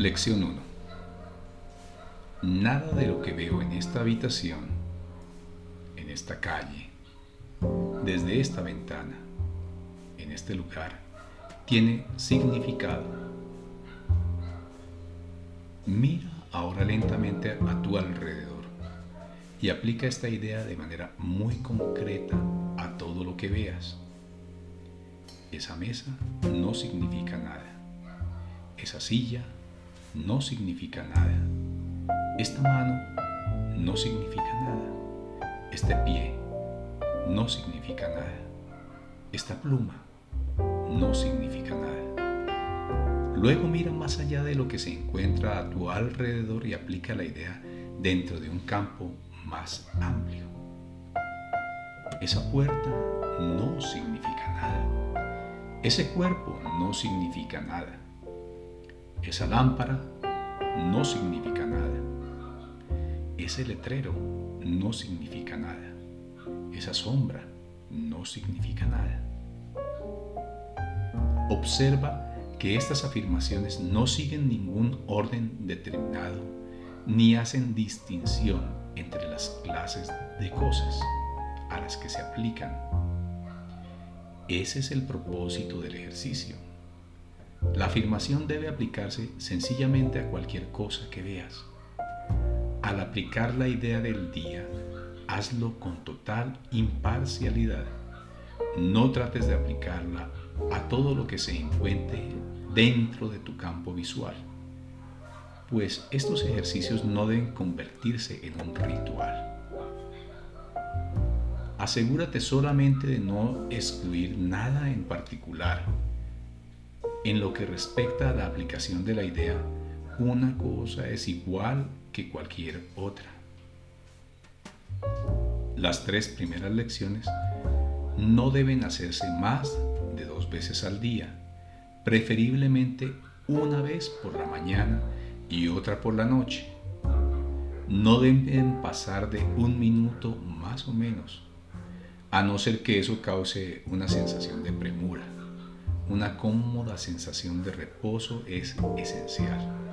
Lección 1. Nada de lo que veo en esta habitación, en esta calle, desde esta ventana, en este lugar, tiene significado. Mira ahora lentamente a tu alrededor y aplica esta idea de manera muy concreta a todo lo que veas. Esa mesa no significa nada. Esa silla no significa nada. Esta mano no significa nada. Este pie no significa nada. Esta pluma no significa nada. Luego mira más allá de lo que se encuentra a tu alrededor y aplica la idea dentro de un campo más amplio. Esa puerta no significa nada. Ese cuerpo no significa nada. Esa lámpara no significa nada. Ese letrero no significa nada. Esa sombra no significa nada. Observa que estas afirmaciones no siguen ningún orden determinado ni hacen distinción entre las clases de cosas a las que se aplican. Ese es el propósito del ejercicio la afirmación debe aplicarse sencillamente a cualquier cosa que veas. Al aplicar la idea del día, hazlo con total imparcialidad. No trates de aplicarla a todo lo que se encuentre dentro de tu campo visual, pues estos ejercicios no deben convertirse en un ritual. Asegúrate solamente de no excluir nada en particular en lo que respecta a la aplicación de la idea, una cosa es igual que cualquier otra. Las tres primeras lecciones no deben hacerse más de dos veces al día, preferiblemente una vez por la mañana y otra por la noche. No deben pasar de un minuto más o menos, a no ser que eso cause una sensación de premura. Una cómoda sensación de reposo es esencial.